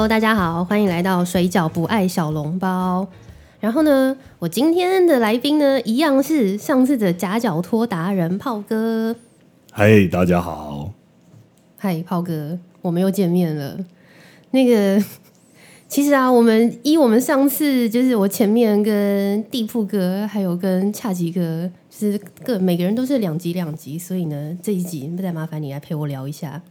Hello，大家好，欢迎来到水饺不爱小笼包。然后呢，我今天的来宾呢，一样是上次的夹脚托达人炮哥。嗨，大家好。嗨，炮哥，我们又见面了。那个，其实啊，我们依我们上次就是我前面跟地铺哥还有跟恰吉哥，就是各每个人都是两集两集，所以呢，这一集再麻烦你来陪我聊一下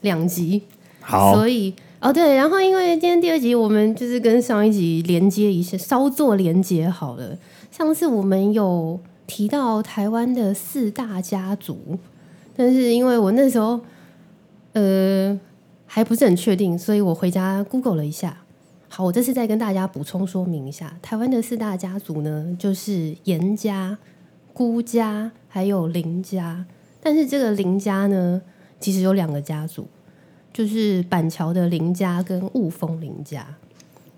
两集。好，所以哦对，然后因为今天第二集我们就是跟上一集连接一下，稍作连接好了。上次我们有提到台湾的四大家族，但是因为我那时候呃还不是很确定，所以我回家 Google 了一下。好，我这次再跟大家补充说明一下，台湾的四大家族呢，就是严家、辜家还有林家。但是这个林家呢，其实有两个家族。就是板桥的林家跟雾峰林家，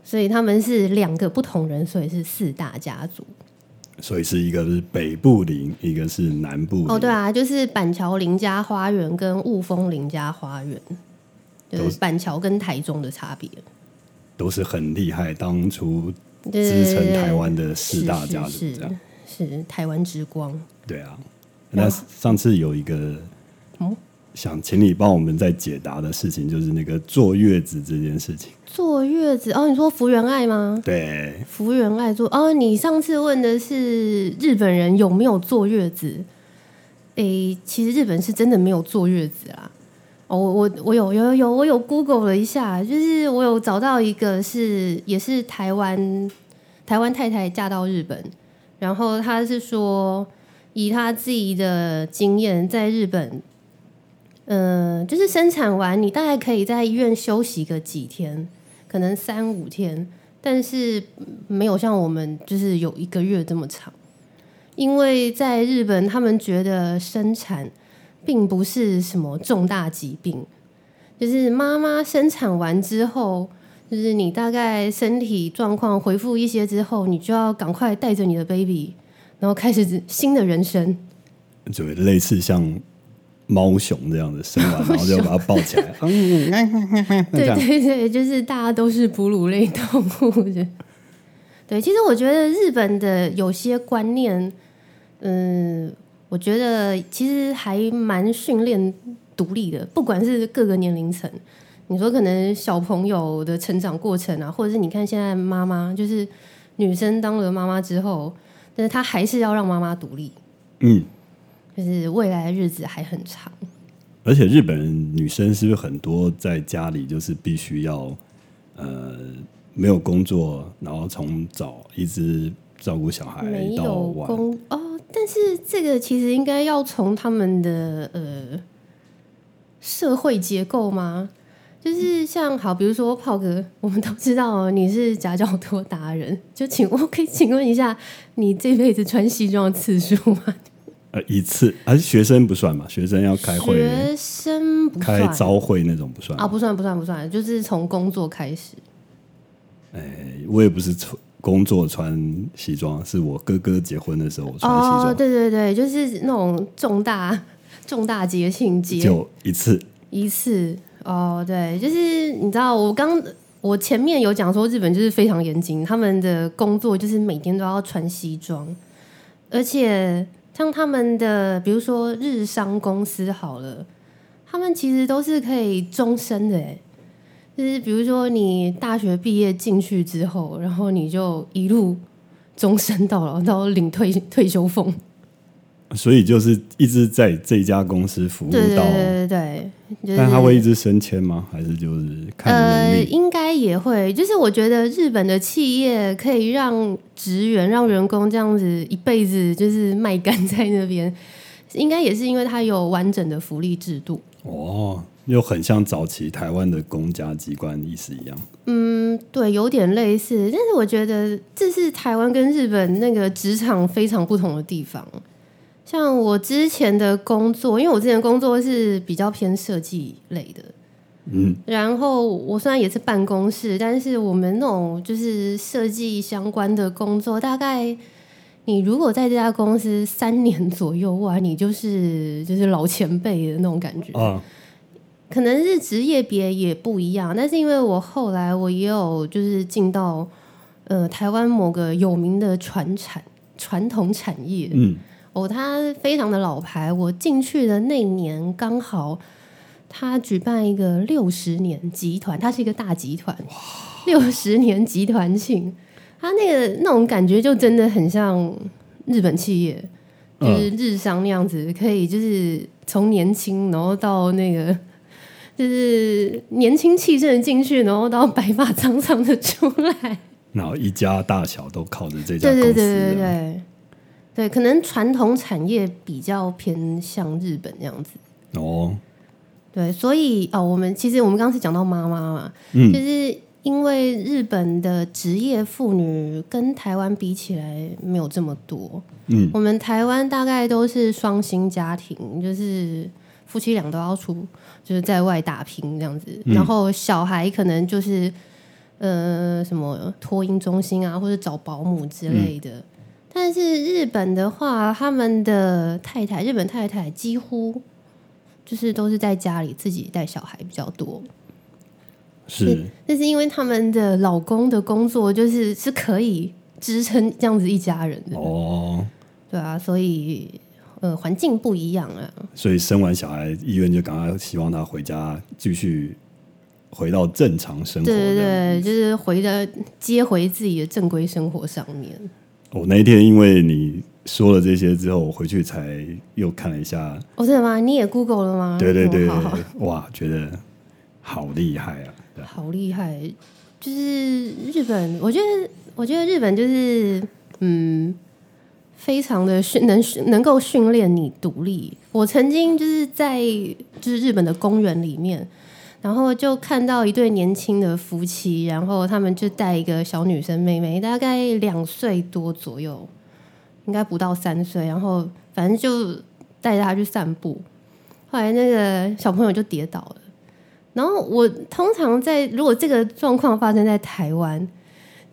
所以他们是两个不同人，所以是四大家族。所以是一个是北部林，一个是南部。哦，对啊，就是板桥林家花园跟雾峰林家花园，就是板桥跟台中的差别。都是很厉害，当初支撑台湾的四大家族，这样是台湾之光。对啊，那上次有一个。想请你帮我们再解答的事情，就是那个坐月子这件事情。坐月子哦，你说福原爱吗？对，福原爱坐哦。你上次问的是日本人有没有坐月子？诶，其实日本是真的没有坐月子啦。哦，我我有有有我有 Google 了一下，就是我有找到一个是也是台湾台湾太太嫁到日本，然后她是说以她自己的经验在日本。嗯，就是生产完，你大概可以在医院休息个几天，可能三五天，但是没有像我们就是有一个月这么长。因为在日本，他们觉得生产并不是什么重大疾病，就是妈妈生产完之后，就是你大概身体状况恢复一些之后，你就要赶快带着你的 baby，然后开始新的人生，就类似像。猫熊这样的生完，然后就把它抱起来。对对对，就是大家都是哺乳类动物的。对，其实我觉得日本的有些观念，嗯，我觉得其实还蛮训练独立的，不管是各个年龄层。你说可能小朋友的成长过程啊，或者是你看现在妈妈，就是女生当了妈妈之后，但是她还是要让妈妈独立。嗯。就是未来的日子还很长，而且日本人女生是不是很多在家里就是必须要呃没有工作，然后从早一直照顾小孩到晚哦？但是这个其实应该要从他们的呃社会结构吗？就是像好，比如说炮哥，我们都知道你是夹脚拖达人，就请我可以请问一下，你这辈子穿西装的次数吗？呃，一次还是学生不算嘛？学生要开会，学生不开招会那种不算啊，不算不算不算，就是从工作开始。哎，我也不是穿工作穿西装，是我哥哥结婚的时候穿西装。对对对，就是那种重大 重大节庆节就一次一次哦，对，就是你知道，我刚我前面有讲说日本就是非常严谨，他们的工作就是每天都要穿西装，而且。像他们的，比如说日商公司好了，他们其实都是可以终身的，哎，就是比如说你大学毕业进去之后，然后你就一路终身到老，到领退退休俸。所以就是一直在这家公司服务到，对对对对。但他会一直升迁吗？还是就是看能力？应该也会。就是我觉得日本的企业可以让职员、让员工这样子一辈子就是卖干在那边，应该也是因为他有完整的福利制度。哦，又很像早期台湾的公家机关意思一样。嗯，对，有点类似。但是我觉得这是台湾跟日本那个职场非常不同的地方。像我之前的工作，因为我之前工作是比较偏设计类的，嗯，然后我虽然也是办公室，但是我们那种就是设计相关的工作，大概你如果在这家公司三年左右，哇，你就是就是老前辈的那种感觉。啊。可能是职业别也不一样，但是因为我后来我也有就是进到呃台湾某个有名的传产传统产业，嗯，哦，它非常的老牌。我进去的那年刚好他举办一个六十年集团，它是一个大集团，六十年集团庆，它那个那种感觉就真的很像日本企业，就是日商那样子，可以就是从年轻然后到那个。就是年轻气盛的进去，然后到白发苍苍的出来，然后一家大小都靠着这家对对公司对对啊。对对，可能传统产业比较偏向日本这样子。哦，对，所以哦，我们其实我们刚刚是讲到妈妈嘛，嗯就是因为日本的职业妇女跟台湾比起来没有这么多，嗯，我们台湾大概都是双薪家庭，就是夫妻俩都要出，就是在外打拼这样子，嗯然后小孩可能就是呃什么托婴中心啊，或者找保姆之类的。但是日本的话，他们的太太，日本太太几乎就是都是在家里自己带小孩比较多。是那是因为他们的老公的工作就是是可以支撑这样子一家人的，哦，对啊，所以呃环境不一样啊。所以生完小孩，医院就赶快希望他回家继续回到正常生活。对对对，就是回的接回自己的正规生活上面。我那一天因为你说了这些之后，我回去才又看了一下，哦，真的吗？你也 Google 了吗？对对对对哦好好对，哇，觉得好厉害啊！好厉害！就是日本，我觉得，我觉得日本就是，嗯，非常的训能能够训练你独立。我曾经就是在就是日本的公园里面，然后就看到一对年轻的夫妻，然后他们就带一个小女生妹妹，大概两岁多左右，应该不到三岁，然后反正就带着她去散步。后来那个小朋友就跌倒了。然后我通常在如果这个状况发生在台湾，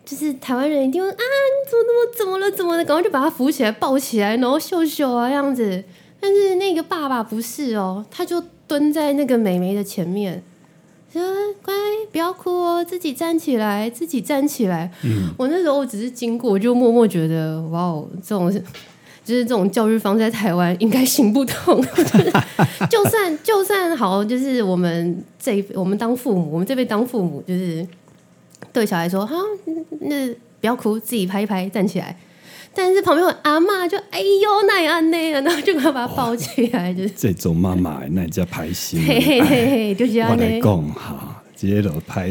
就是台湾人一定会啊，你怎么怎么怎么了怎么了，赶快就把他扶起来抱起来，然后秀秀啊这样子。但是那个爸爸不是哦，他就蹲在那个美眉的前面，说乖，不要哭哦，自己站起来，自己站起来。我那时候我只是经过，我就默默觉得哇哦，这种是。就是这种教育方式在台湾应该行不通，就算就算好，就是我们这一我们当父母，我们这辈当父母，就是对小孩说哈，那不要哭，自己拍一拍，站起来。但是旁边有阿嬷就哎呦那样那样，然后就把他抱起来，就是这种妈妈那叫拍心，嘿嘿嘿嘿，就这样我来呢。讲哈，直接就拍，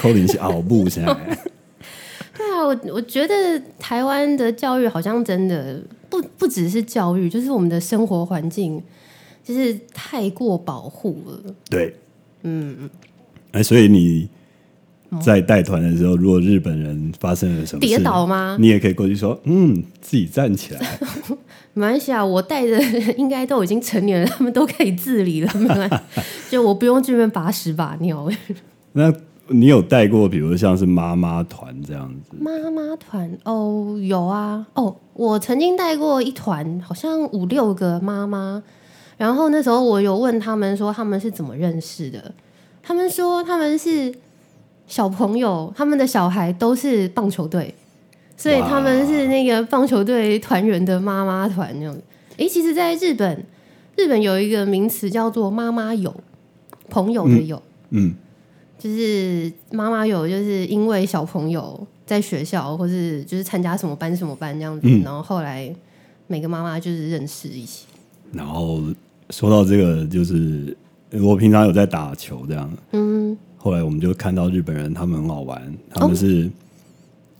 可能是后母现在。对啊，我我觉得台湾的教育好像真的不不只是教育，就是我们的生活环境就是太过保护了。对，嗯，哎，所以你在带团的时候，如果日本人发生了什么跌倒吗？你也可以过去说，嗯，自己站起来。没关系啊，我带的人 应该都已经成年了，他们都可以自理了，没关系，就我不用这边把屎把尿。那你有带过，比如像是妈妈团这样子？妈妈团哦，有啊，哦，我曾经带过一团，好像五六个妈妈，然后那时候我有问他们说他们是怎么认识的，他们说他们是小朋友，他们的小孩都是棒球队，所以他们是那个棒球队团员的妈妈团那样。诶，其实，在日本，日本有一个名词叫做妈妈友，朋友的友。嗯，就是妈妈有，就是因为小朋友在学校，或是就是参加什么班什么班这样子，嗯然后后来每个妈妈就是认识一起。然后说到这个，就是我平常有在打球这样，嗯，后来我们就看到日本人他们很好玩，他们是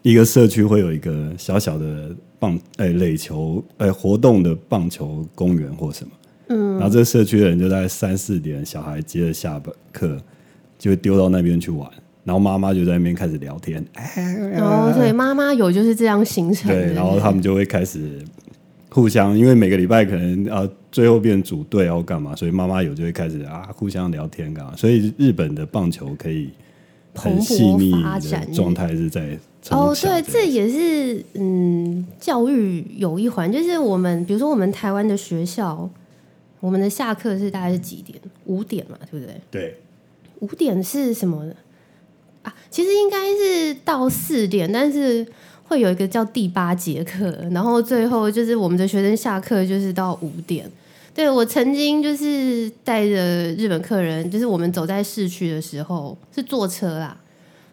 一个社区会有一个小小的棒哎垒球哎活动的棒球公园或什么，嗯，然后这个社区的人就在三四点，小孩接着下班课就会丢到那边去玩，然后妈妈就在那边开始聊天，哎，然后所以妈妈有就是这样形成的。对，然后他们就会开始互相，因为每个礼拜可能啊最后变组队要干嘛，所以妈妈有就会开始啊互相聊天干嘛，所以日本的棒球可以很细腻的状态是在哦，小对，这也是嗯，教育有一环，就是我们比如说我们台湾的学校，我们的下课是大概是几点？五点嘛，对不对？对，五点是什么啊？其实应该是到四点，但是会有一个叫第八节课，然后最后就是我们的学生下课就是到五点。对我曾经就是带着日本客人，就是我们走在市区的时候是坐车啦，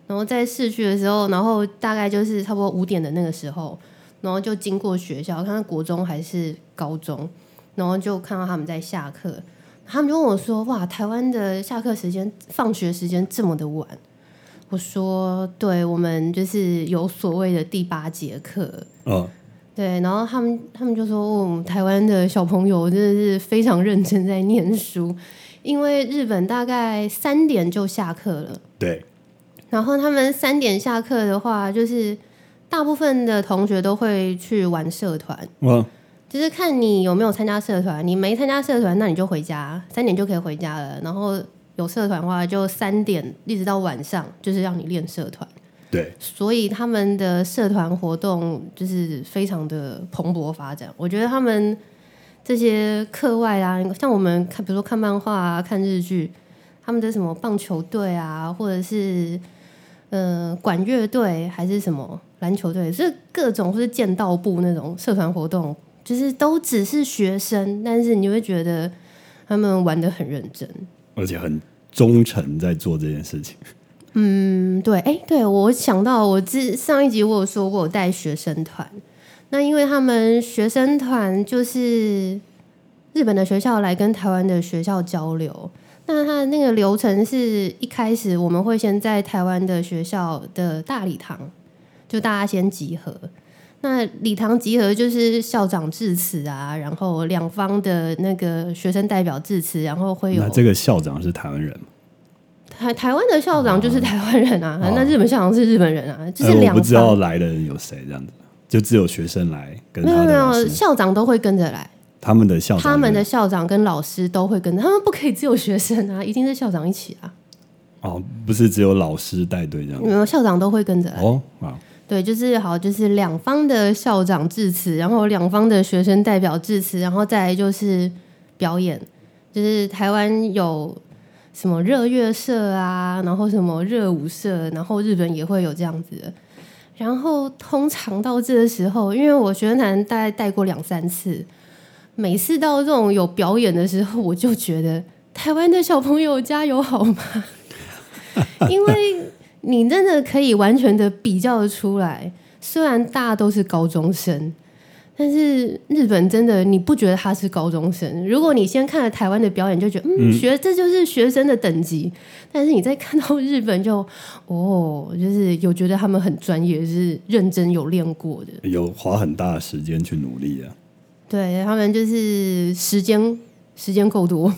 然后在市区的时候，然后大概就是差不多五点的那个时候，然后就经过学校，看看国中还是高中，然后就看到他们在下课，他们就问我说：“哇，台湾的下课时间、放学时间这么的晚？”我说：“对，我们就是有所谓的第八节课。”嗯，对，然后他们他们就说，我哦，台湾的小朋友真的是非常认真在念书，因为日本大概三点就下课了，对，然后他们三点下课的话，就是大部分的同学都会去玩社团，哇，就是看你有没有参加社团，你没参加社团，那你就回家，三点就可以回家了。然后有社团的话，就三点一直到晚上，就是让你练社团。对，所以他们的社团活动就是非常的蓬勃发展。我觉得他们这些课外啊，像我们看，比如说看漫画啊、看日剧，他们的什么棒球队啊，或者是呃管乐队，还是什么篮球队，是各种或是剑道部那种社团活动，就是都只是学生，但是你会觉得他们玩的很认真。而且很忠诚在做这件事情。嗯，对，哎，对我想到我之上一集我有说过我带学生团，那因为他们学生团就是日本的学校来跟台湾的学校交流，那他的那个流程是一开始我们会先在台湾的学校的大礼堂，就大家先集合。那礼堂集合就是校长致辞啊，然后两方的那个学生代表致辞，然后会有那这个校长是台湾人吗？台台湾的校长就是台湾人啊，哦那日本校长是日本人啊，就呃是两我不知道方。来的人有谁这样子，就只有学生来跟没有没有，校长都会跟着来，他们的校长，他们的校长跟老师都会跟着，他们不可以只有学生啊，一定是校长一起啊，哦，不是只有老师带队这样子没有校长都会跟着来。哦啊，对，就是好，就是两方的校长致辞，然后两方的学生代表致辞，然后再来就是表演，就是台湾有什么热乐社啊，然后什么热舞社，然后日本也会有这样子的。然后通常到这个时候，因为我学生团大概带过两三次，每次到这种有表演的时候，我就觉得台湾的小朋友加油好吗？因为你真的可以完全的比较的出来，虽然大家都是高中生，但是日本真的你不觉得他是高中生？如果你先看了台湾的表演，就觉得嗯，学这就是学生的等级，但是你再看到日本就哦，就是有觉得他们很专业，是认真有练过的，有花很大的时间去努力啊。对他们就是时间时间够多。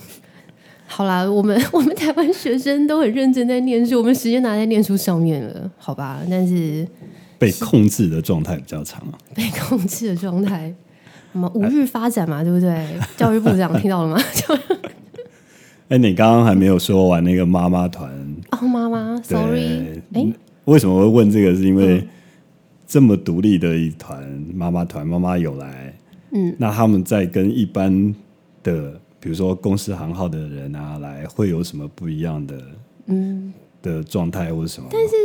好啦，我们我们台湾学生都很认真在念书，我们时间拿在念书上面了，好吧？但是被控制的状态比较长啊。被控制的状态，什么五日发展嘛，对不对？教育部长听到了吗？就 哎，你刚刚还没有说完那个妈妈团，哦，妈妈，sorry，哎，为什么会问这个？是因为这么独立的一团妈妈团，妈妈有来，嗯，那他们在跟一般的，比如说公司行号的人啊来，会有什么不一样的，嗯的状态或者什么？但是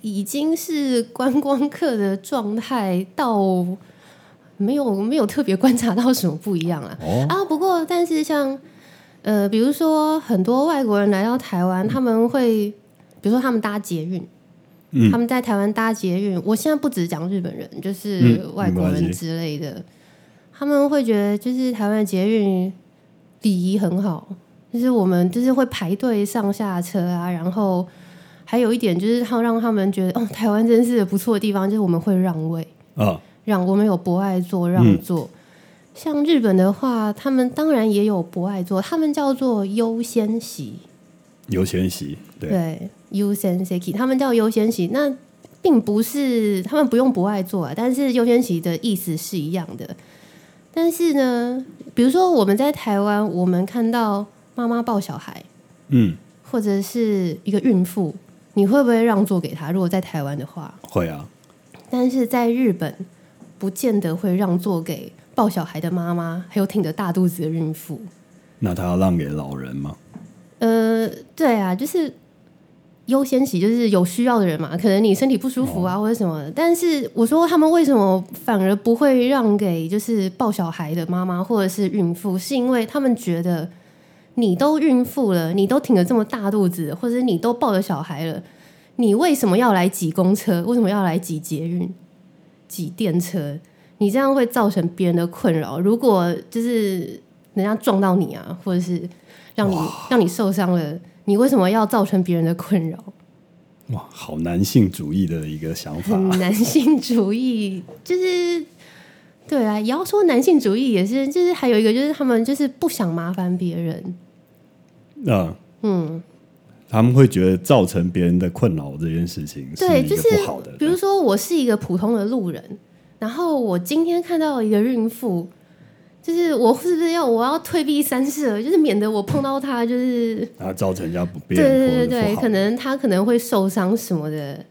已经是观光客的状态，到没有没有特别观察到什么不一样啊。哦，啊，不过但是像呃，比如说很多外国人来到台湾，他们会比如说他们搭捷运，嗯他们在台湾搭捷运，我现在不只讲日本人，就是嗯外国人之类的，他们会觉得就是台湾的捷运礼仪很好，就是我们就是会排队上下车啊，然后还有一点就是他让他们觉得哦，台湾真是不错的地方，就是我们会让位。啊，让我们有博爱座让座。像日本的话，他们当然也有博爱座，他们叫做优先席，优先席，对，对，优先席，他们叫优先席。那并不是他们不用不爱座啊，但是优先席的意思是一样的。但是呢，比如说我们在台湾，我们看到妈妈抱小孩，嗯，或者是一个孕妇，你会不会让座给她？如果在台湾的话，会啊，但是在日本，不见得会让座给抱小孩的妈妈，还有挺着大肚子的孕妇。那他要让给老人吗？呃，对啊，就是优先级，就是有需要的人嘛，可能你身体不舒服啊，或者什么的。但是我说他们为什么反而不会让给就是抱小孩的妈妈或者是孕妇，是因为他们觉得你都孕妇了，你都挺了这么大肚子，或者你都抱着小孩了，你为什么要来挤公车？为什么要来挤捷运、挤电车？你这样会造成别人的困扰。如果就是人家撞到你啊，或者是让你让你受伤了，你为什么要造成别人的困扰？哇，好男性主义的一个想法。嗯男性主义就是对啊，也要说男性主义也是，就是还有一个就是他们就是不想麻烦别人。嗯，嗯，他们会觉得造成别人的困扰这件事情对，就是不好的。比如说我是一个普通的路人，然后我今天看到一个孕妇。就是我是不是要我要退避三舍，就是免得我碰到他，就是啊造成人家不便，对对对对，可能他可能会受伤什么的。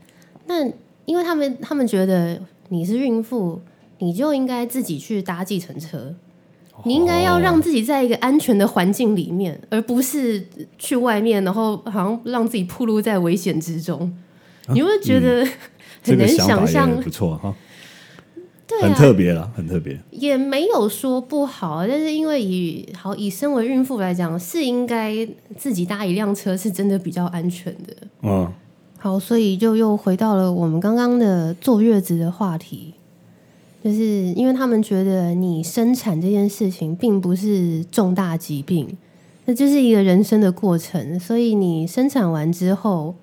那因为他们他们觉得你是孕妇，你就应该自己去搭计程车，你应该要让自己在一个安全的环境里面，而不是去外面，然后好像让自己暴露在危险之中。你会觉得这很难个想象也，不错哈，对很啊，特别了，很特别。也没有说不好，但是因为以好以身为孕妇来讲，是应该自己搭一辆车是真的比较安全的。嗯，好，所以就又回到了我们刚刚的坐月子的话题，就是因为他们觉得你生产这件事情并不是重大疾病，那就是一个人生的过程，所以你生产完之后，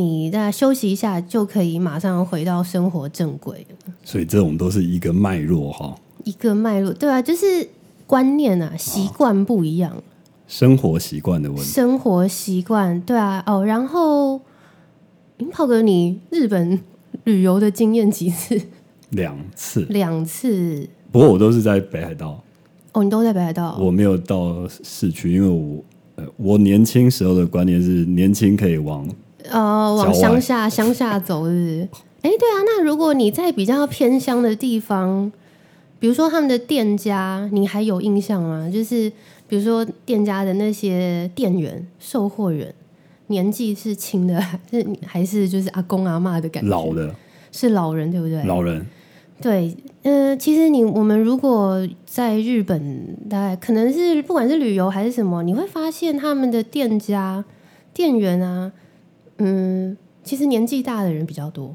你再休息一下就可以马上回到生活正轨了。所以这种都是一个脉络哈，一个脉络，对啊，就是观念啊，习惯不一样。生活习惯的问题。生活习惯，对啊，哦，然后，林炮哥，你日本旅游的经验几次？两次，两次。不过我都是在北海道，哦，你都在北海道。我没有到市区，因为我呃，我年轻时候的观念是年轻可以往呃，往乡下乡下走是不是？哎，对啊，那如果你在比较偏乡的地方，比如说他们的店家，你还有印象吗？就是比如说店家的那些店员、售货员，年纪是轻的，还 是还是就是阿公阿嬷的感觉？老的是老人，对不对？老人，对，呃，其实你我们如果在日本，大概可能是不管是旅游还是什么，你会发现他们的店家、店员啊，嗯，其实年纪大的人比较多。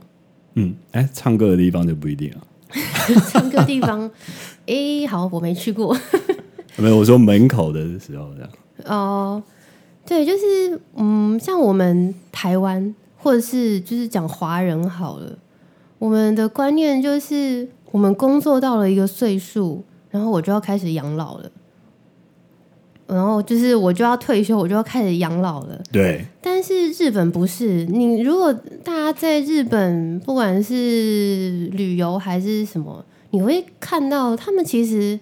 嗯，哎，唱歌的地方就不一定了。唱歌地方，诶，好，我没去过。没有，我说门口的时候这样。哦，对，就是嗯，像我们台湾或者是就是讲华人好了，我们的观念就是我们工作到了一个岁数，然后我就要开始养老了。然后就是我就要退休，我就要开始养老了。对，但是日本不是，你如果大家在日本，不管是旅游还是什么，你会看到他们其实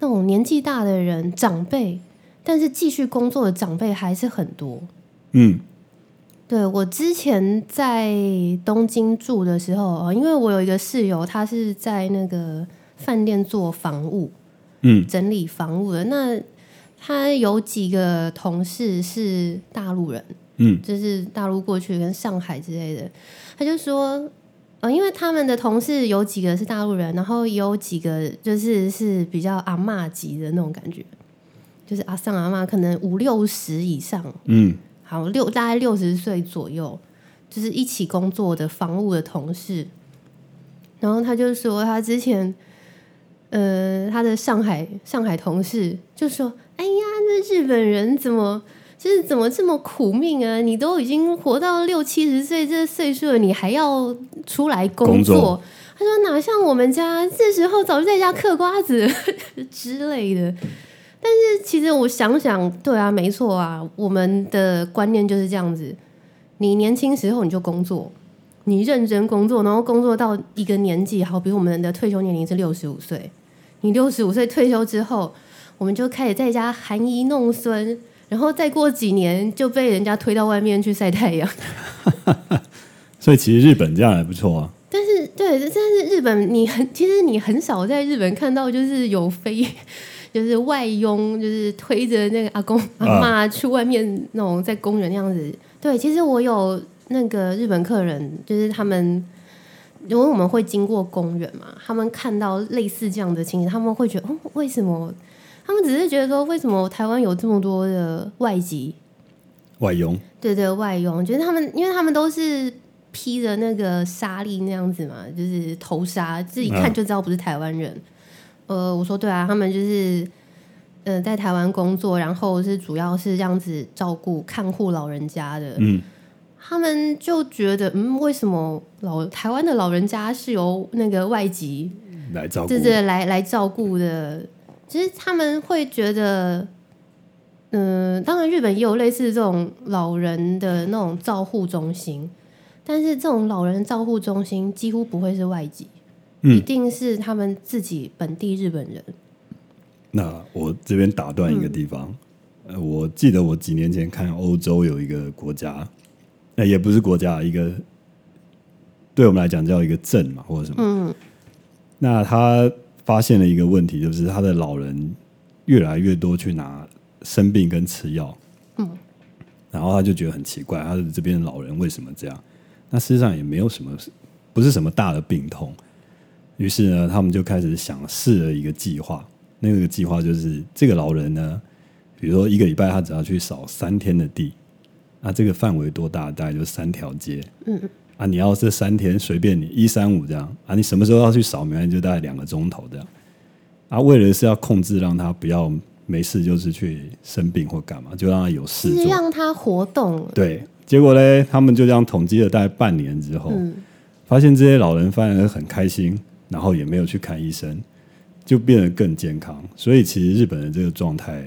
那种年纪大的人长辈，但是继续工作的长辈还是很多。嗯，对我之前在东京住的时候，啊因为我有一个室友，他是在那个饭店做房务，嗯，整理房屋的。那他有几个同事是大陆人，嗯，就是大陆过去跟上海之类的。他就说，呃，因为他们的同事有几个是大陆人，然后也有几个就是是比较阿嬷级的那种感觉，就是阿上阿嬷，可能五六十以上，嗯，好六大概六十岁左右，就是一起工作的房务的同事。然后他就说，他之前，呃，他的上海上海同事就说：“哎呀，这日本人怎么就是怎么这么苦命啊？你都已经活到六七十岁这岁数了，你还要出来工工作他说：“哪像我们家这时候早就在家嗑瓜子 之类的。”但是其实我想想，对啊，没错啊，我们的观念就是这样子：你年轻时候你就工作，你认真工作，然后工作到一个年纪，好，比我们的退休年龄是六十五岁，你六十五岁退休之后，我们就开始在家含饴弄孙，然后再过几年就被人家推到外面去晒太阳。所以其实日本这样还不错啊。但是对，但是日本你很其实你很少在日本看到就是有飞 就是外佣，就是推着那个阿公阿妈去外面那种在公园那样子。对，其实我有那个日本客人，就是他们，因为我们会经过公园嘛，他们看到类似这样的情形，他们会觉得哦，为什么？他们只是觉得说，为什么台湾有这么多的外籍外佣？对对，外佣，觉得他们，因为他们都是披着那个纱丽那样子嘛，就是头纱，自己看就知道不是台湾人。呃，我说对啊，他们就是呃在台湾工作，然后是主要是这样子照顾看护老人家的。嗯，他们就觉得，嗯，为什么老台湾的老人家是由那个外籍来照顾，对对，来来照顾的？其实他们会觉得，嗯，当然日本也有类似这种老人的那种照护中心，但是这种老人照护中心几乎不会是外籍，一定是他们自己本地日本人。那我这边打断一个地方，呃，我记得我几年前看欧洲有一个国家，那也不是国家，一个对我们来讲叫一个镇嘛，或者什么，嗯，那他。发现了一个问题，就是他的老人越来越多去拿生病跟吃药，嗯，然后他就觉得很奇怪，他的这边老人为什么这样？那事实上也没有什么，不是什么大的病痛。于是呢，他们就开始想试了一个计划，那个计划就是这个老人呢，比如说一个礼拜他只要去扫三天的地，那这个范围多大？大概就三条街，嗯。啊，你要这三天随便你一三五这样啊，你什么时候要去扫描，就大概两个钟头这样。啊，为了是要控制，让他不要没事就是去生病或干嘛，就让他有事做，让他活动。对，结果呢，他们就这样统计了大概半年之后，发现这些老人反而很开心，然后也没有去看医生，就变得更健康。所以其实日本人这个状态。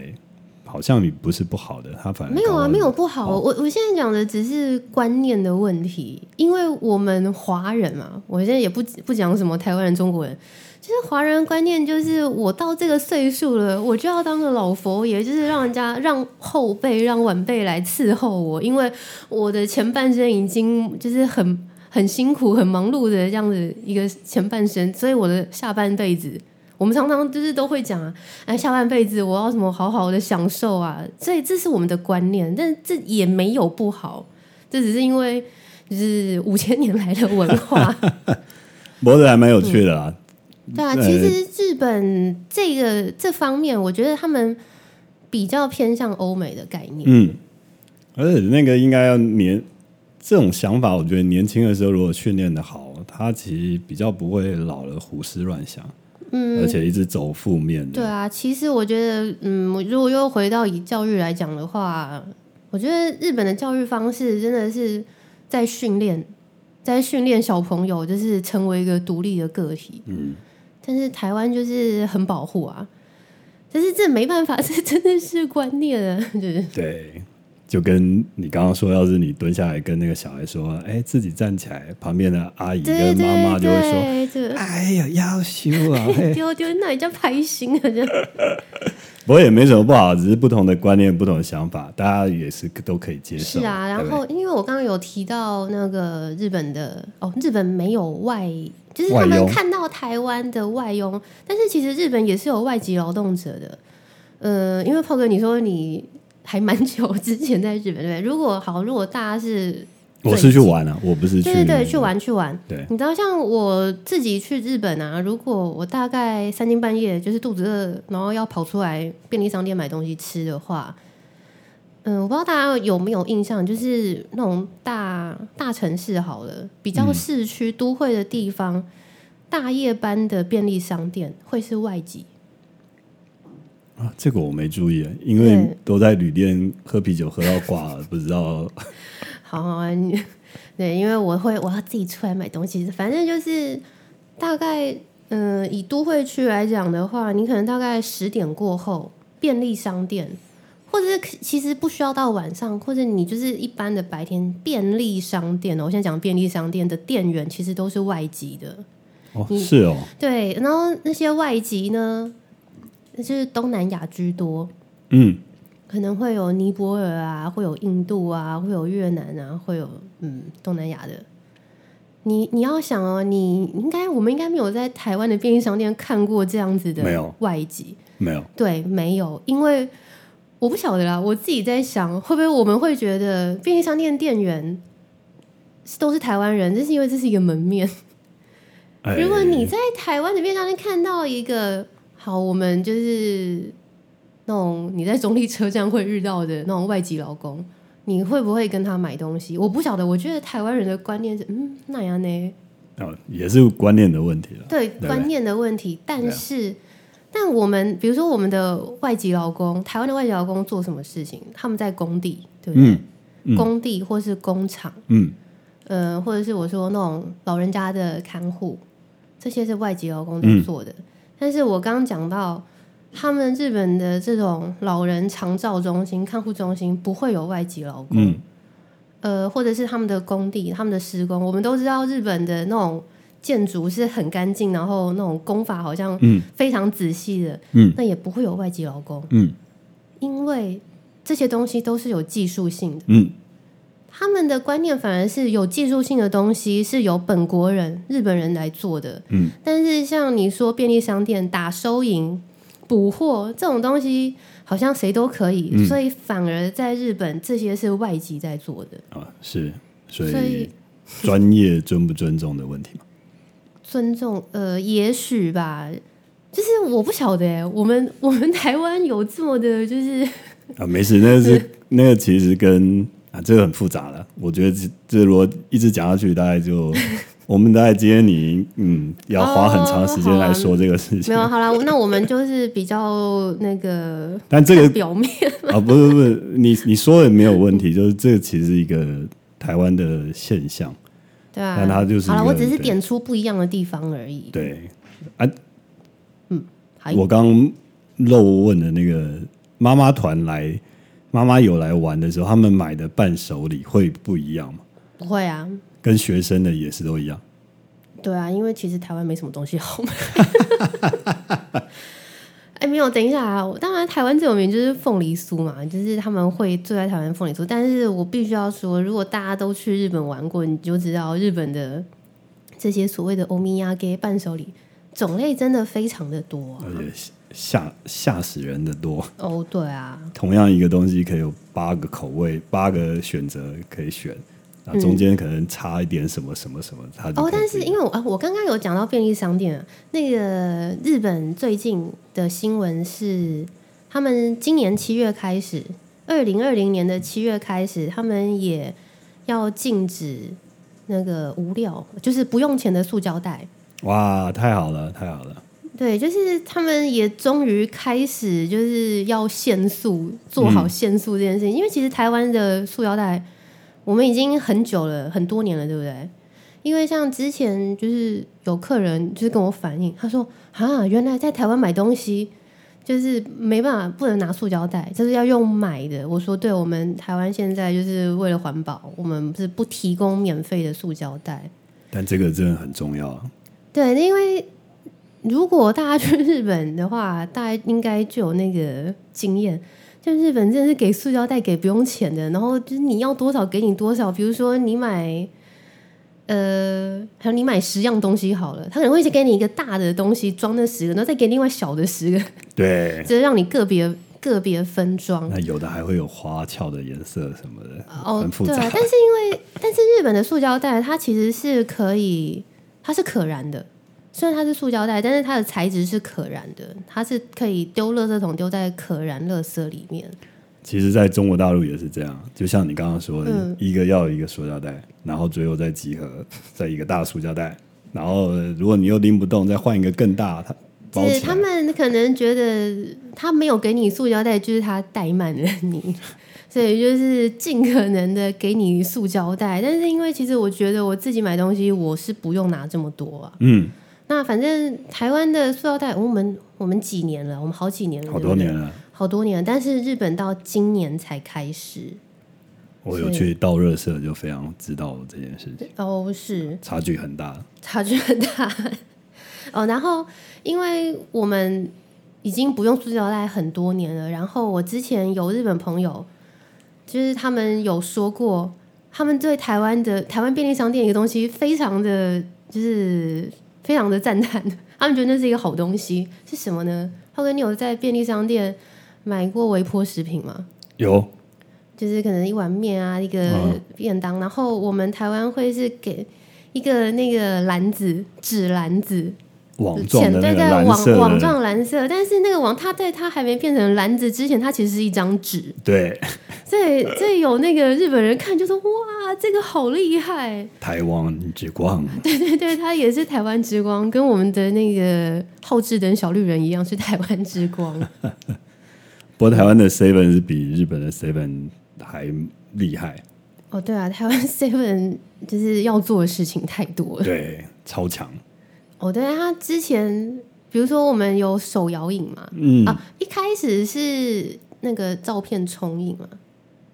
好像你不是不好的，他反而没有啊，没有不好。我我现在讲的只是观念的问题，因为我们华人嘛，我现在也不不讲什么台湾人、中国人，其实华人观念就是我到这个岁数了，我就要当个老佛爷，就是让人家让后辈、让晚辈来伺候我，因为我的前半生已经就是很很辛苦、很忙碌的这样子一个前半生，所以我的下半辈子。我们常常就是都会讲啊，哎，下半辈子我要什么好好的享受啊，所以这是我们的观念，但这也没有不好，这只是因为就是五千年来的文化，脖子还蛮有趣的啦。对啊，其实日本这个这方面，我觉得他们比较偏向欧美的概念，嗯，而且那个应该要年这种想法，我觉得年轻的时候如果训练的好，他其实比较不会老了胡思乱想。嗯，而且一直走负面的。对啊，其实我觉得，嗯，如果又回到以教育来讲的话，我觉得日本的教育方式真的是在训练，在训练小朋友，就是成为一个独立的个体。嗯，但是台湾就是很保护啊，但是这没办法，这真的是观念啊，就是对。就跟你刚刚说，要是你蹲下来跟那个小孩说，哎，自己站起来，旁边的阿姨跟妈妈就会说，哎呀，要羞啊，丢丢，那人家拍心啊，这样。不过也没什么不好，只是不同的观念、不同的想法，大家也是都可以接受。是啊，然后因为我刚刚有提到那个日本的哦，日本没有外，就是他们看到台湾的外佣，但是其实日本也是有外籍劳动者的。呃，因为炮哥你说你。还蛮久之前在日本，对 如果好，如果大家是，我是去玩啊，我不是去，对对对，去玩去玩。对，你知道，像我自己去日本啊，如果我大概三更半夜就是肚子饿，然后要跑出来便利商店买东西吃的话，嗯，我不知道大家有没有印象，就是那种大大城市好了，比较市区都会的地方，大夜班的便利商店会是外籍。啊，这个我没注意，因为都在旅店喝啤酒喝到挂了，不知道。好好啊，你对，因为我会我要自己出来买东西，反正就是大概嗯，以都会区来讲的话，你可能大概十点过后，便利商店，或者是其实不需要到晚上，或者你就是一般的白天便利商店哦。我现在讲便利商店的店员其实都是外籍的哦，是哦，对，然后那些外籍呢？就是东南亚居多，嗯，可能会有尼泊尔啊，会有印度啊，会有越南啊，会有嗯东南亚的。你你要想哦，你应该我们应该没有在台湾的便利商店看过这样子的没有。外籍，没有，对，没有，因为我不晓得啦，我自己在想，会不会我们会觉得便利商店店员是都是台湾人，这是因为这是一个门面。哎。如果你在台湾的便利商店看到一个好，我们就是那种你在中立车站会遇到的那种外籍劳工，你会不会跟他买东西？我不晓得，我觉得台湾人的观念是，嗯，那样呢？哦，也是观念的问题了。对对观念的问题，但是，但我们比如说我们的外籍劳工，台湾的外籍劳工做什么事情？他们在工地，对不对？嗯嗯工地或是工厂，嗯，呃，或者是我说那种老人家的看护，这些是外籍劳工嗯在做的。但是我刚刚讲到，他们日本的这种老人长照中心、看护中心不会有外籍劳工，嗯。呃，或者是他们的工地、他们的施工，我们都知道日本的那种建筑是很干净，然后那种工法好像嗯。非常仔细的，嗯。那也不会有外籍劳工，嗯。因为这些东西都是有技术性的。嗯他们的观念反而是有技术性的东西是由本国人、日本人来做的，嗯，但是像你说便利商店打收银、补货这种东西，好像谁都可以，嗯。所以反而在日本这些是外籍在做的。啊，是，所所以以专业尊不尊重的问题嘛。尊重，呃，也许吧，就是我不晓得欸，我们 我们台湾有这么的，就是啊，没事，那个是 那个其实跟啊，这个很复杂了。我觉得这这如果一直讲下去，大概就 我们大概今天你嗯要花很长时间来说这个事情。没有好啦，那我们就是 比较那个但这个表面，啊，不是不是，你你说的没有问题，就是这个其实是一个台湾的现象。对啊。但它就是好了，我只是对点出不一样的地方而已。对，啊，嗯我刚漏问的那个妈妈团来，妈妈有来玩的时候，他们买的伴手礼会不一样吗？不会啊，跟学生的也是都一样。对啊，因为其实台湾没什么东西好买。哎，没有，等一下啊！当然，台湾最有名就是凤梨酥嘛，就是他们会最爱台湾凤梨酥。但是我必须要说，如果大家都去日本玩过，你就知道日本的这些所谓的欧米亚给伴手礼种类真的非常的多啊、而且吓吓死人的多。哦，对啊，同样一个东西可以有八个口味，八个选择可以选，啊，中间可能差一点什么什么什么，它就哦，但是因为我啊，我刚刚有讲到便利商店啊，那个日本最近的新闻是，他们今年七月开始，二零二零年的七月开始，他们也要禁止那个无料，就是不用钱的塑胶袋。哇，太好了，太好了，对，就是他们也终于开始就是要限速，做好限速这件事情。因为其实台湾的塑胶袋，我们已经很久了，很多年了，对不对？因为像之前就是有客人就是跟我反映，他说啊，原来在台湾买东西就是没办法，不能拿塑胶袋，就是要用买的。我说，对，我们台湾现在就是为了环保，我们是不提供免费的塑胶袋。但这个真的很重要啊。对，因为如果大家去日本的话，大家应该就有那个经验。就日本真的是给塑胶袋给不用钱的，然后就是你要多少给你多少。比如说你买，呃，还有你买十样东西好了，他可能会先给你一个大的东西装那十个，然后再给另外小的十个，对，就是让你个别个别分装。那有的还会有花俏的颜色什么的，哦很，复杂。对啊，但是因为但是日本的塑胶袋它其实是可以，它是可燃的。虽然它是塑胶袋，但是它的材质是可燃的，它是可以丢垃圾桶丢在可燃垃圾里面。其实在中国大陆也是这样，就像你刚刚说的，嗯一个要一个塑胶袋，然后最后再集合在一个大塑胶袋，然后呃如果你又拎不动，再换一个更大，它包就是他。们可能觉得他没有给你塑胶袋，就是他怠慢了你，所以就是尽可能的给你塑胶袋。但是因为其实我觉得我自己买东西，我是不用拿这么多啊。嗯，那反正台湾的塑料袋，我们我们几年了？我们好几年了，好多年了，好多年了，但是日本到今年才开始。我有去倒热色，就非常知道这件事情，哦，是差距很大。差距很大。哦，然后因为我们已经不用塑料袋很多年了，然后我之前有日本朋友，就是他们有说过，他们对台湾的台湾便利商店一个东西非常的就是非常的赞叹，他们觉得那是一个好东西，是什么呢？浩哥，你有在便利商店买过微波食品吗？有。就是可能一碗面啊，一个嗯。便当，然后我们台湾会是给一个那个篮子纸篮子，网状的那个对对网蓝色，网状蓝色，但是那个网它在它还没变成篮子之前，它其实是一张纸。对，所以所以有那个日本人看就说哇，这个好厉害！台湾之光，对对对，它也是台湾之光，跟我们的那个后置等小绿人一样，是台湾之光。不过台湾的 Seven 是比日本的 Seven 还厉害，哦，对啊，台湾 Seven 就是要做的事情太多了。对，超强，哦，对，他之前比如说我们有手摇影嘛，嗯，啊，一开始是那个照片冲印嘛，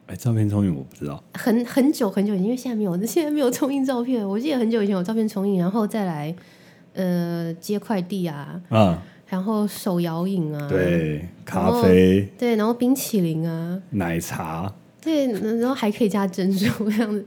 哎，照片冲印我不知道，很很久很久以前，因为现在没有，现在没有冲印照片。我记得很久以前有照片冲印，然后再来呃接快递啊，啊，然后手摇饮啊，对，咖啡、对，然后冰淇淋啊，奶茶，对，然后还可以加珍珠这样子。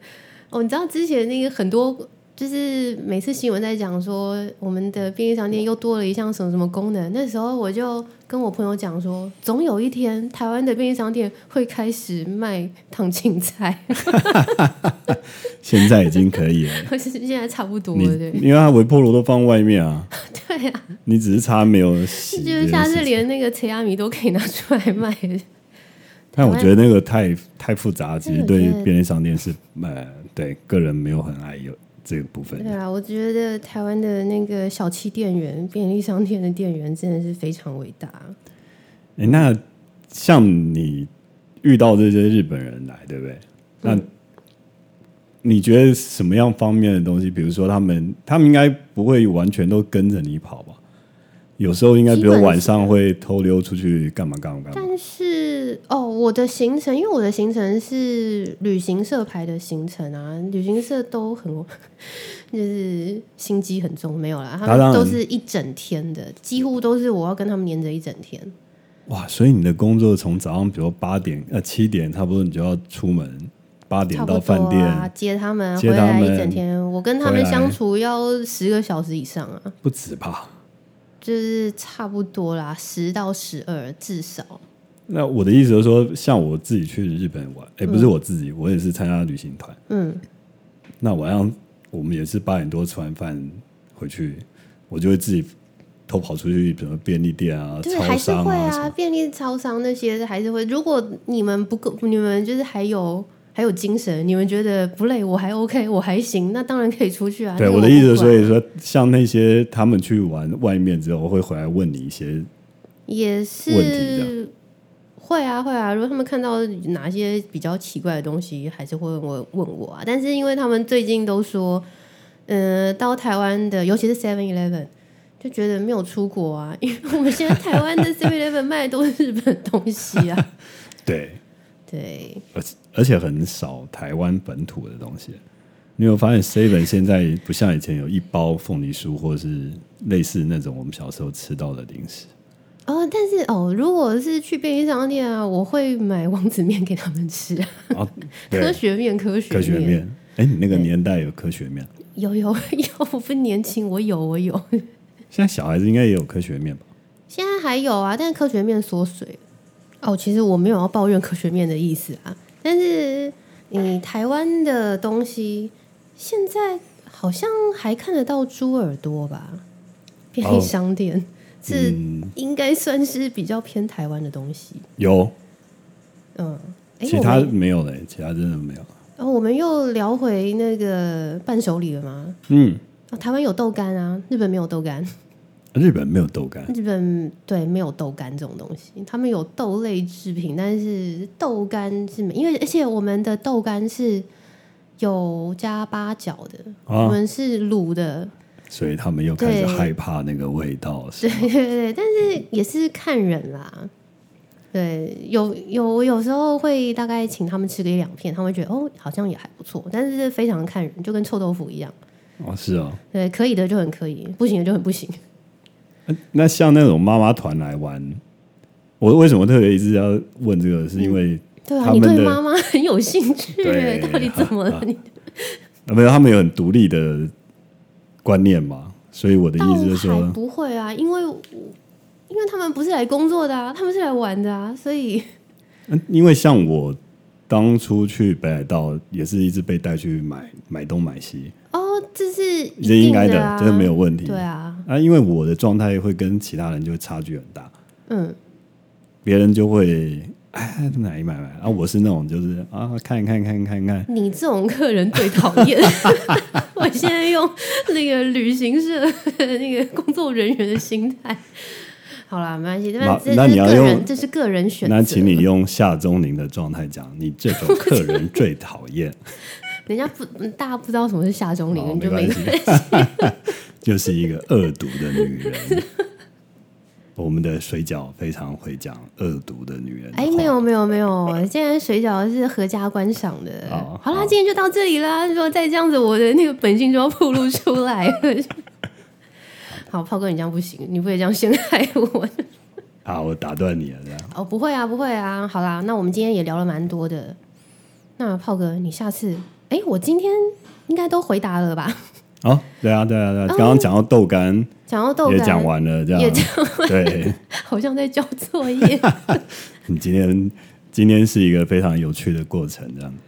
哦，你知道之前那个很多，就是每次新闻在讲说我们的便利商店又多了一项什么什么功能，那时候我就跟我朋友讲说，总有一天台湾的便利商店会开始卖烫青菜，现在已经可以了。可是现在差不多了，对因为它微波炉都放外面啊，对啊、你只是差没有洗。就是下次连那个切亚米都可以拿出来卖。但我觉得那个太太复杂，其实对便利商店是呃，对个人没有很爱有这个部分对。啊，我觉得台湾的那个小气店员、便利商店的店员真的是非常伟大。哎那像你遇到这些日本人来，对不对？那嗯你觉得什么样方面的东西？比如说他们，他们应该不会完全都跟着你跑吧？有时候应该，比如晚上会偷溜出去干嘛干嘛干嘛。但是哦，我的行程，因为我的行程是旅行社排的行程啊，旅行社都很 就是心机很重，没有啦，他们都是一整天的，几乎都是我要跟他们黏着一整天。哇，所以你的工作从早上，比如八点呃七点，差不多你就要出门，八点到饭店，啊，接他们接回来他们一整天，我跟他们相处要十个小时以上啊，不止吧？就是差不多啦，十到十二至少。那我的意思就是说，像我自己去日本玩，哎、不是我自己，我也是参加旅行团。嗯，那晚上我们也是八点多吃完饭回去，我就会自己偷跑出去，比如便利店啊、对，超还是商啊。便利超商那些还是会。如果你们不够，你们就是还有还有精神，你们觉得不累，我还 OK，我还行，那当然可以出去啊。对，我的意思，所以说，像那些他们去玩外面之后，会回来问你一些，也问题是会啊会啊。如果他们看到哪些比较奇怪的东西，还是会问我问我啊。但是因为他们最近都说，呃，到台湾的，尤其是 Seven Eleven。就觉得没有出国啊，因为我们现在台湾的 Seven Eleven 卖的都是日本东西啊。对，对，而而且很少台湾本土的东西。你有发现 Seven 现在不像以前有一包凤梨酥，或是类似那种我们小时候吃到的零食？哦，但是哦，如果是去便利商店啊，我会买王子面给他们吃，啊，科对，学面，科学科学面。哎，你那个年代有科学面，有有有，我不年轻，我有我有，现在小孩子应该也有科学面吧？现在还有啊，但是科学面缩水了。哦，其实我没有要抱怨科学面的意思啊，但是你台湾的东西现在好像还看得到猪耳朵吧？便利哦商店、是嗯，应该算是比较偏台湾的东西。有，嗯，其他没有嘞，其他真的没有。哦，我们又聊回那个伴手礼了吗？嗯，哦，台湾有豆干啊，日本没有豆干。日本没有豆干，日本对没有豆干这种东西，他们有豆类制品，但是豆干是没，因为而且我们的豆干是有加八角的，啊我们是卤的，所以他们又开始对害怕那个味道。是吗对对对，但是也是看人啦。对，有有有时候会大概请他们吃个一两片，他们会觉得哦，好像也还不错，但是非常看人，就跟臭豆腐一样。哦，是哦。对，可以的就很可以，不行的就很不行。那像那种妈妈团来玩，我为什么特别一直要问这个？是因为对啊，你对妈妈很有兴趣，到底怎么了？你 啊没有，他们有很独立的观念嘛，所以我的意思就是还说，不会啊，因为我因为他们不是来工作的啊，他们是来玩的啊，所以 嗯因为像我当初去北海道，也是一直被带去买买东买西，哦，这是应该的啊，这没有问题。对啊，啊，因为我的状态会跟其他人就会差距很大，嗯，别人就会哎买一买买，啊，我是那种就是啊看一看看一看看，你这种客人最讨厌。我现在用那个旅行社那个工作人员的心态。好啦，没关系，那这这是个那你要用人，这是个人选择。那请你用夏宗宁的状态讲，你这种客人最讨厌，人家不，大家不知道什么是夏中林，哦你就没没关系，就是一个恶毒的女人。我们的水饺非常会讲恶毒的女人的。哎，没有没有没有，现在水饺是合家观赏的。哦好啦，今天就到这里啦。如果再这样子，我的那个本性就要暴露出来了。好，炮哥，你这样不行，你不可以这样陷害我。好，我打断你了，这样。哦，不会啊，不会啊。好啦，那我们今天也聊了蛮多的。那炮哥，你下次，哎，我今天应该都回答了吧？哦，对啊，对啊，对啊，刚刚讲到豆干讲到豆干，也讲完了，这样也讲对。好像在交作业。你今天今天是一个非常有趣的过程，这样子。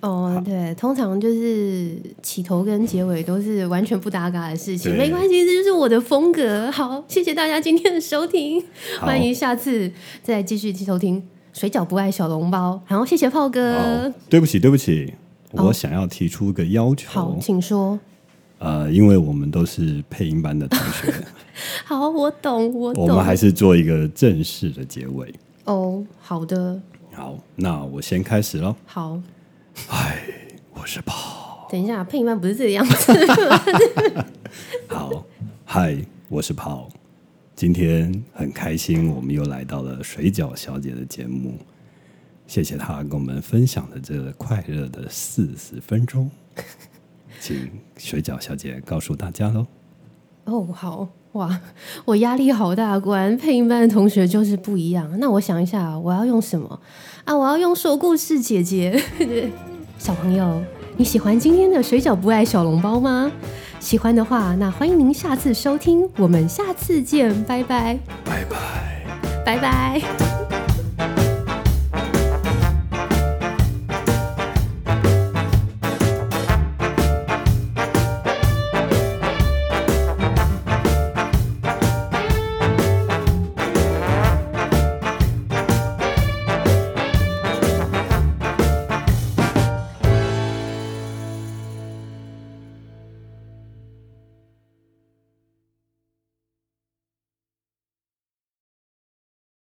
哦，对，通常就是起头跟结尾都是完全不搭嘎的事情，对没关系，这就是我的风格。好，谢谢大家今天的收听，好欢迎下次再继续收听《水饺不爱小笼包》，然后谢谢炮哥哦。，对不起，对不起，哦我想要提出一个要求。好，请说。呃，因为我们都是配音班的同学，好，我懂，我懂。我们还是做一个正式的结尾。哦，好的，好，那我先开始喽。好。嗨，我是跑。等一下，配音班不是这个样子。好，嗨，我是跑。今天很开心，我们又来到了水饺小姐的节目。谢谢他跟我们分享的这个快乐的四十分钟，请水饺小姐告诉大家喽。哦，好哇，我压力好大，果然配音班的同学就是不一样。那我想一下，我要用什么啊？我要用说故事姐姐。小朋友，你喜欢今天的水饺不爱小笼包吗？喜欢的话，那欢迎您下次收听，我们下次见，拜拜，拜拜。拜拜。